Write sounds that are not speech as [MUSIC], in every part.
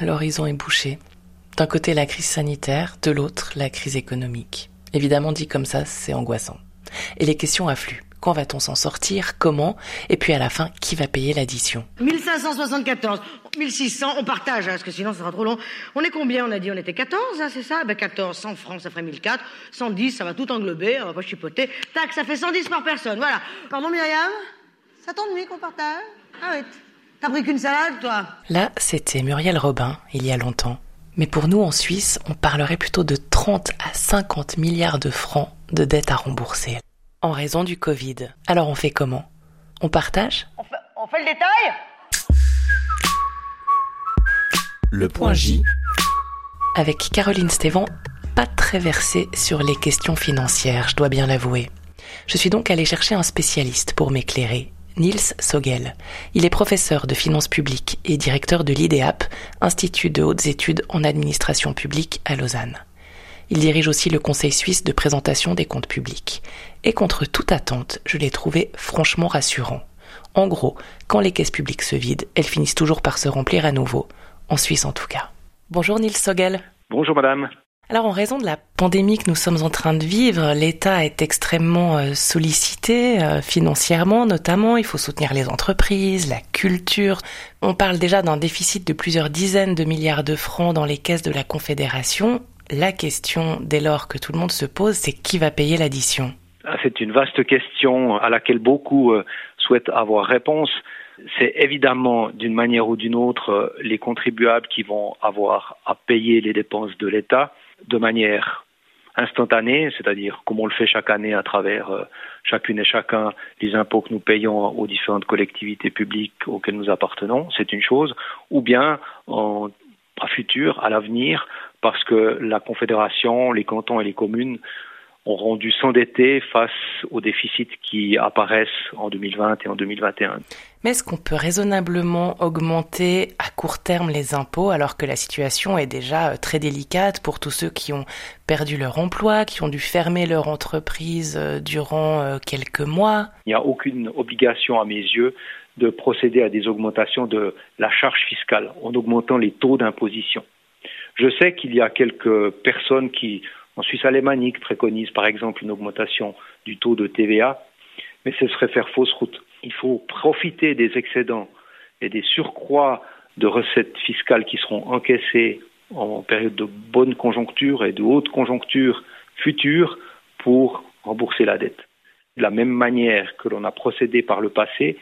L'horizon est bouché. D'un côté la crise sanitaire, de l'autre la crise économique. Évidemment dit comme ça, c'est angoissant. Et les questions affluent. Quand va-t-on s'en sortir? Comment? Et puis à la fin, qui va payer l'addition? 1574, 1600, on partage, hein, parce que sinon ça sera trop long. On est combien? On a dit on était 14, hein, c'est ça? Ben 14, 100 francs, ça ferait 1004. 110, ça va tout englober, on va pas chipoter. Tac, ça fait 110 par personne, voilà. Pardon Myriam? Ça t'ennuie qu'on partage? Ah oui. T'as pris qu'une salade, toi Là, c'était Muriel Robin, il y a longtemps. Mais pour nous, en Suisse, on parlerait plutôt de 30 à 50 milliards de francs de dettes à rembourser en raison du Covid. Alors on fait comment? On partage? On fait, le détail? Le point J. Avec Caroline Stévan, pas très versée sur les questions financières, je dois bien l'avouer. Je suis donc allée chercher un spécialiste pour m'éclairer, Niels Sogel. Il est professeur de finances publiques et directeur de l'IDEAP, Institut de hautes études en administration publique à Lausanne. Il dirige aussi le Conseil suisse de présentation des comptes publics. Et contre toute attente, je l'ai trouvé franchement rassurant. En gros, quand les caisses publiques se vident, elles finissent toujours par se remplir à nouveau, en Suisse en tout cas. Bonjour Nils Sogel. Bonjour madame. Alors en raison de la pandémie que nous sommes en train de vivre, l'État est extrêmement euh, sollicité euh, financièrement notamment, il faut soutenir les entreprises, la culture. On parle déjà d'un déficit de plusieurs dizaines de milliards de francs dans les caisses de la Confédération la question, dès lors que tout le monde se pose, c'est qui va payer l'addition? Ah, C'est une vaste question à laquelle beaucoup euh, souhaitent avoir réponse. C'est évidemment, d'une manière ou d'une autre, les contribuables qui vont avoir à payer les dépenses de l'État de manière instantanée, c'est-à-dire comme on le fait chaque année à travers euh, chacune et chacun les impôts que nous payons aux différentes collectivités publiques auxquelles nous appartenons, c'est une chose, ou bien en, à futur, à l'avenir, parce que la Confédération, les cantons et les communes auront dû s'endetter face aux déficits qui apparaissent en 2020 et en 2021. Mais est-ce qu'on peut raisonnablement augmenter à court terme les impôts alors que la situation est déjà euh, très délicate pour tous ceux qui ont perdu leur emploi, qui ont dû fermer leur entreprise euh, durant euh, quelques mois? Il n'y a aucune obligation à mes yeux de procéder à des augmentations de la charge fiscale en augmentant les taux d'imposition. Je sais qu'il y a quelques personnes qui, en Suisse alémanique, préconisent par exemple une augmentation du taux de TVA, mais ce serait faire fausse route. Il faut profiter des excédents et des surcroîts de recettes fiscales qui seront encaissées en période de bonne conjoncture et de haute conjoncture future pour rembourser la dette. De la même manière que l'on a procédé par le passé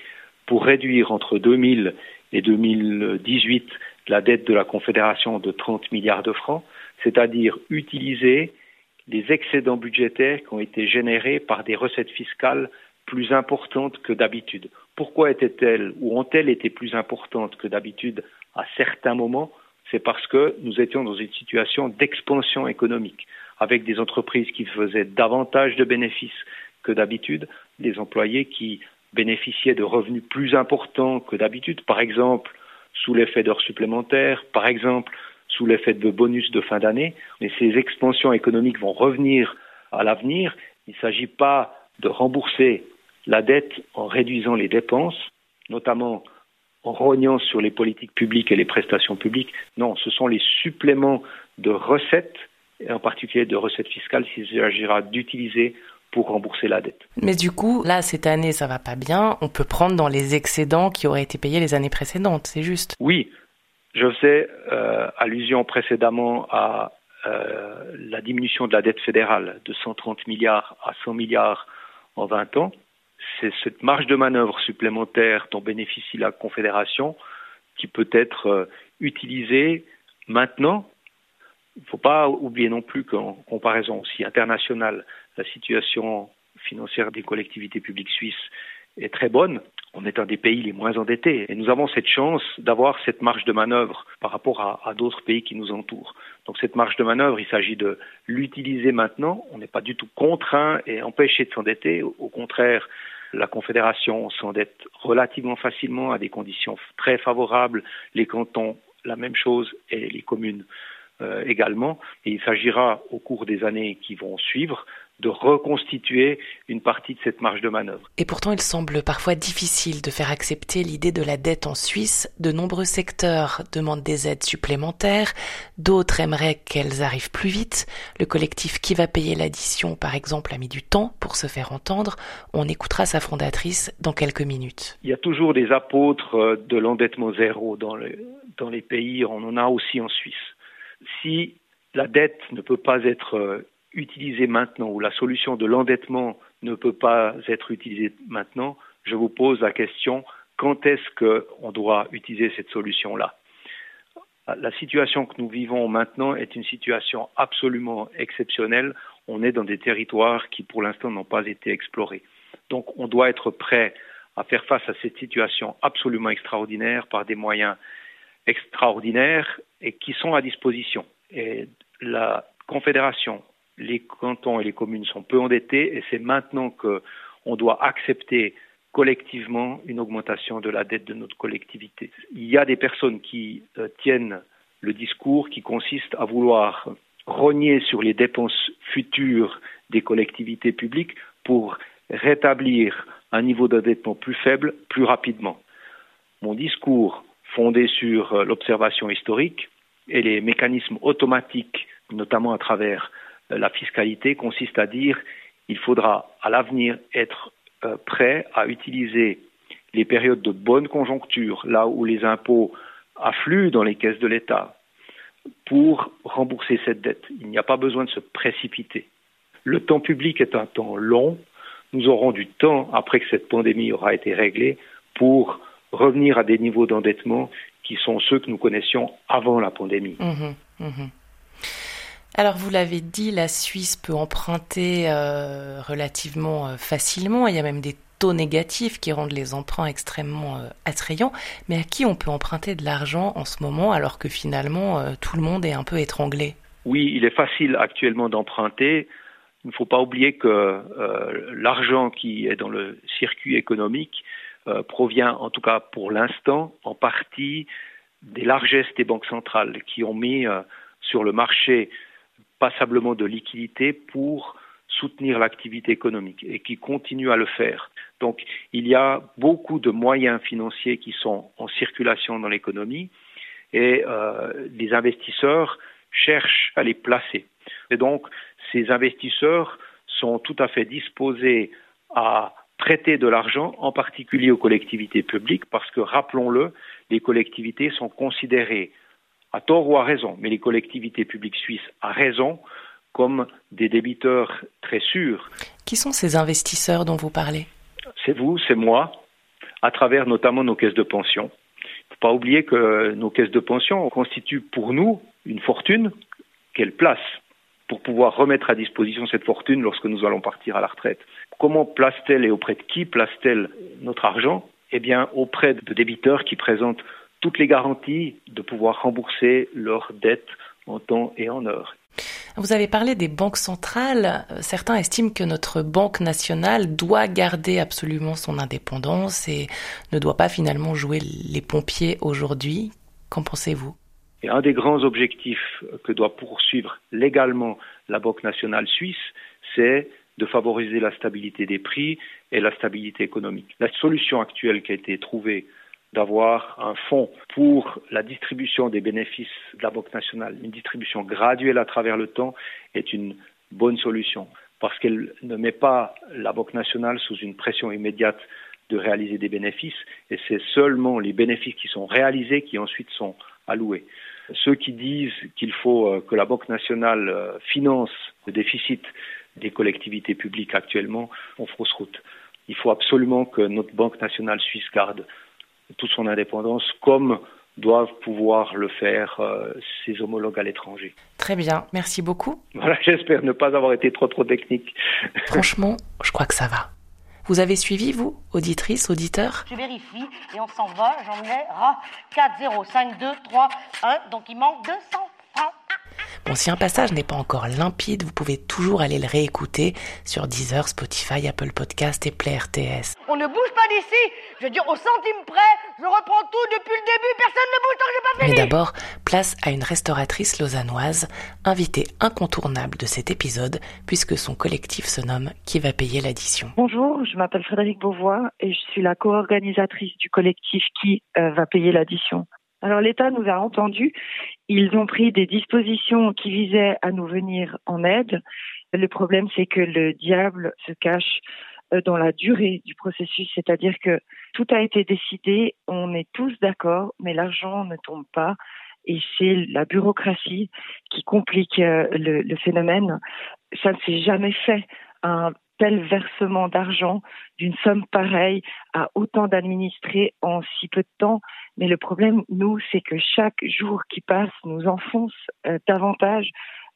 pour réduire entre 2000 et 2018 la dette de la Confédération de 30 milliards de francs, c'est-à-dire utiliser les excédents budgétaires qui ont été générés par des recettes fiscales plus importantes que d'habitude. Pourquoi étaient-elles ou ont-elles été plus importantes que d'habitude à certains moments? C'est parce que nous étions dans une situation d'expansion économique, avec des entreprises qui faisaient davantage de bénéfices que d'habitude, des employés qui bénéficiaient de revenus plus importants que d'habitude, par exemple sous l'effet d'heures supplémentaires, par exemple sous l'effet de bonus de fin d'année, mais ces expansions économiques vont revenir à l'avenir. Il ne s'agit pas de rembourser la dette en réduisant les dépenses, notamment en rognant sur les politiques publiques et les prestations publiques. Non, ce sont les suppléments de recettes, et en particulier de recettes fiscales, s'il s'agira d'utiliser pour rembourser la dette. Mais du coup, là, cette année, ça va pas bien. On peut prendre dans les excédents qui auraient été payés les années précédentes, c'est juste Oui. Je faisais euh, allusion précédemment à euh, la diminution de la dette fédérale de 130 milliards à 100 milliards en 20 ans. C'est cette marge de manœuvre supplémentaire dont bénéficie la Confédération qui peut être euh, utilisée maintenant. Il ne faut pas oublier non plus qu'en comparaison aussi internationale, la situation financière des collectivités publiques suisses est très bonne. On est un des pays les moins endettés et nous avons cette chance d'avoir cette marge de manœuvre par rapport à, d'autres pays qui nous entourent. Donc cette marge de manœuvre, il s'agit de l'utiliser maintenant. On n'est pas du tout contraint et empêché de s'endetter. Au contraire, la Confédération s'endette relativement facilement à des conditions très favorables. Les cantons, la même chose, et les communes euh, également. Et il s'agira au cours des années qui vont suivre de reconstituer une partie de cette marge de manœuvre. Et pourtant, il semble parfois difficile de faire accepter l'idée de la dette en Suisse. De nombreux secteurs demandent des aides supplémentaires, d'autres aimeraient qu'elles arrivent plus vite. Le collectif Qui va payer l'addition, par exemple, a mis du temps pour se faire entendre. On écoutera sa fondatrice dans quelques minutes. Il y a toujours des apôtres euh, de l'endettement zéro dans, dans les pays, on en a aussi en Suisse. Si la dette ne peut pas être euh, utilisée maintenant ou la solution de l'endettement ne peut pas être utilisée maintenant, je vous pose la question quand est-ce qu'on doit utiliser cette solution-là? La situation que nous vivons maintenant est une situation absolument exceptionnelle. On est dans des territoires qui, pour l'instant, n'ont pas été explorés. Donc, on doit être prêt à faire face à cette situation absolument extraordinaire par des moyens extraordinaires et qui sont à disposition. La Confédération les cantons et les communes sont peu endettés et c'est maintenant qu'on doit accepter collectivement une augmentation de la dette de notre collectivité. Il y a des personnes qui euh, tiennent le discours qui consiste à vouloir rogner sur les dépenses futures des collectivités publiques pour rétablir un niveau d'endettement plus faible plus rapidement. Mon discours, fondé sur euh, l'observation historique et les mécanismes automatiques, notamment à travers la fiscalité consiste à dire qu'il faudra à l'avenir être euh, prêt à utiliser les périodes de bonne conjoncture, là où les impôts affluent dans les caisses de l'État, pour rembourser cette dette. Il n'y a pas besoin de se précipiter. Le temps public est un temps long. Nous aurons du temps, après que cette pandémie aura été réglée, pour revenir à des niveaux d'endettement qui sont ceux que nous connaissions avant la pandémie. Mmh mmh alors vous l'avez dit, la Suisse peut emprunter euh, relativement euh, facilement. Il y a même des taux négatifs qui rendent les emprunts extrêmement euh, attrayants. Mais à qui on peut emprunter de l'argent en ce moment alors que finalement tout le monde est un peu étranglé? Oui, il est facile actuellement d'emprunter. Il ne faut pas oublier que l'argent qui est dans le circuit économique provient, en tout cas pour l'instant, en partie des largesses des banques centrales qui ont mis sur le marché passablement de liquidités pour soutenir l'activité économique et qui continuent à le faire. Donc il y a beaucoup de moyens financiers qui sont en circulation dans l'économie et euh, les investisseurs cherchent à les placer. Et donc ces investisseurs sont tout à fait disposés à prêter de l'argent, en particulier aux collectivités publiques, parce que, rappelons-le, les collectivités sont considérées à tort ou à raison, mais les collectivités publiques suisses à raison, comme des débiteurs très sûrs. Qui sont ces investisseurs dont vous parlez? C'est vous, c'est moi, à travers notamment nos caisses de pension. Il ne faut pas oublier que nos caisses de pension constituent pour nous une fortune qu'elles placent pour pouvoir remettre à disposition cette fortune lorsque nous allons partir à la retraite. Comment place-t-elle et auprès de qui place-t-elle notre argent? Eh bien, auprès de débiteurs qui présentent toutes les garanties de pouvoir rembourser leurs dettes en temps et en heure. Vous avez parlé des banques centrales. Certains estiment que notre banque nationale doit garder absolument son indépendance et ne doit pas finalement jouer les pompiers aujourd'hui. Qu'en pensez-vous? Et un des grands objectifs que doit poursuivre légalement la Banque nationale suisse, c'est de favoriser la stabilité des prix et la stabilité économique. La solution actuelle qui a été trouvée d'avoir un fonds pour la distribution des bénéfices de la Banque nationale, une distribution graduelle à travers le temps, est une bonne solution parce qu'elle ne met pas la Banque nationale sous une pression immédiate de réaliser des bénéfices et c'est seulement les bénéfices qui sont réalisés qui ensuite sont alloués. Ceux qui disent qu'il faut euh, que la Banque nationale euh, finance le déficit des collectivités publiques actuellement ont fausse route. Il faut absolument que notre Banque nationale suisse garde toute son indépendance, comme doivent pouvoir le faire euh, ses homologues à l'étranger. Très bien, merci beaucoup. Voilà, [LAUGHS] j'espère ne pas avoir été trop trop technique. Franchement, je crois que ça va. Vous avez suivi, vous, auditrice, auditeur? Je vérifie et on s'en va. J'en ai 4, 0, 5, 2, 3, 1. Donc il manque 200 francs. Bon, si un passage n'est pas encore limpide, vous pouvez toujours aller le réécouter sur Deezer, Spotify, Apple Podcast et Play RTS. On ne bouge pas d'ici Je veux dire, au centime près, je reprends tout depuis le début, personne ne bouge tant que j'ai pas fini Mais d'abord, place à une restauratrice lausannoise, invitée incontournable de cet épisode, puisque son collectif se nomme Qui va payer l'addition Bonjour, je m'appelle Frédéric Beauvois et je suis la co-organisatrice du collectif Qui euh, va payer l'addition. Alors l'État nous a entendus, ils ont pris des dispositions qui visaient à nous venir en aide. Le problème, c'est que le diable se cache euh, dans la durée du processus, c'est-à-dire que tout a été décidé, on est tous d'accord, mais l'argent ne tombe pas et c'est la bureaucratie qui complique euh, le, phénomène. Ça ne s'est jamais fait un tel versement d'argent d'une somme pareille à autant d'administrés en si peu de temps. Mais le problème, nous, c'est que chaque jour qui passe nous enfonce euh, davantage.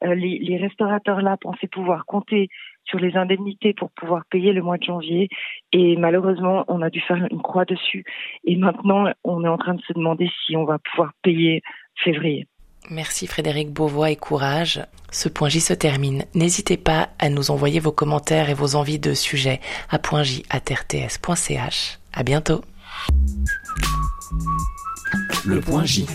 Euh, les, les, restaurateurs là pensaient pouvoir compter sur les indemnités pour pouvoir payer le mois de janvier et malheureusement on a dû faire une croix dessus et maintenant on est en train de se demander si on va pouvoir payer février. Merci Frédéric Beauvois et courage. Ce point J se termine. N'hésitez pas à nous envoyer vos commentaires et vos envies de sujets à .j@rts.ch. À bientôt. Le point J.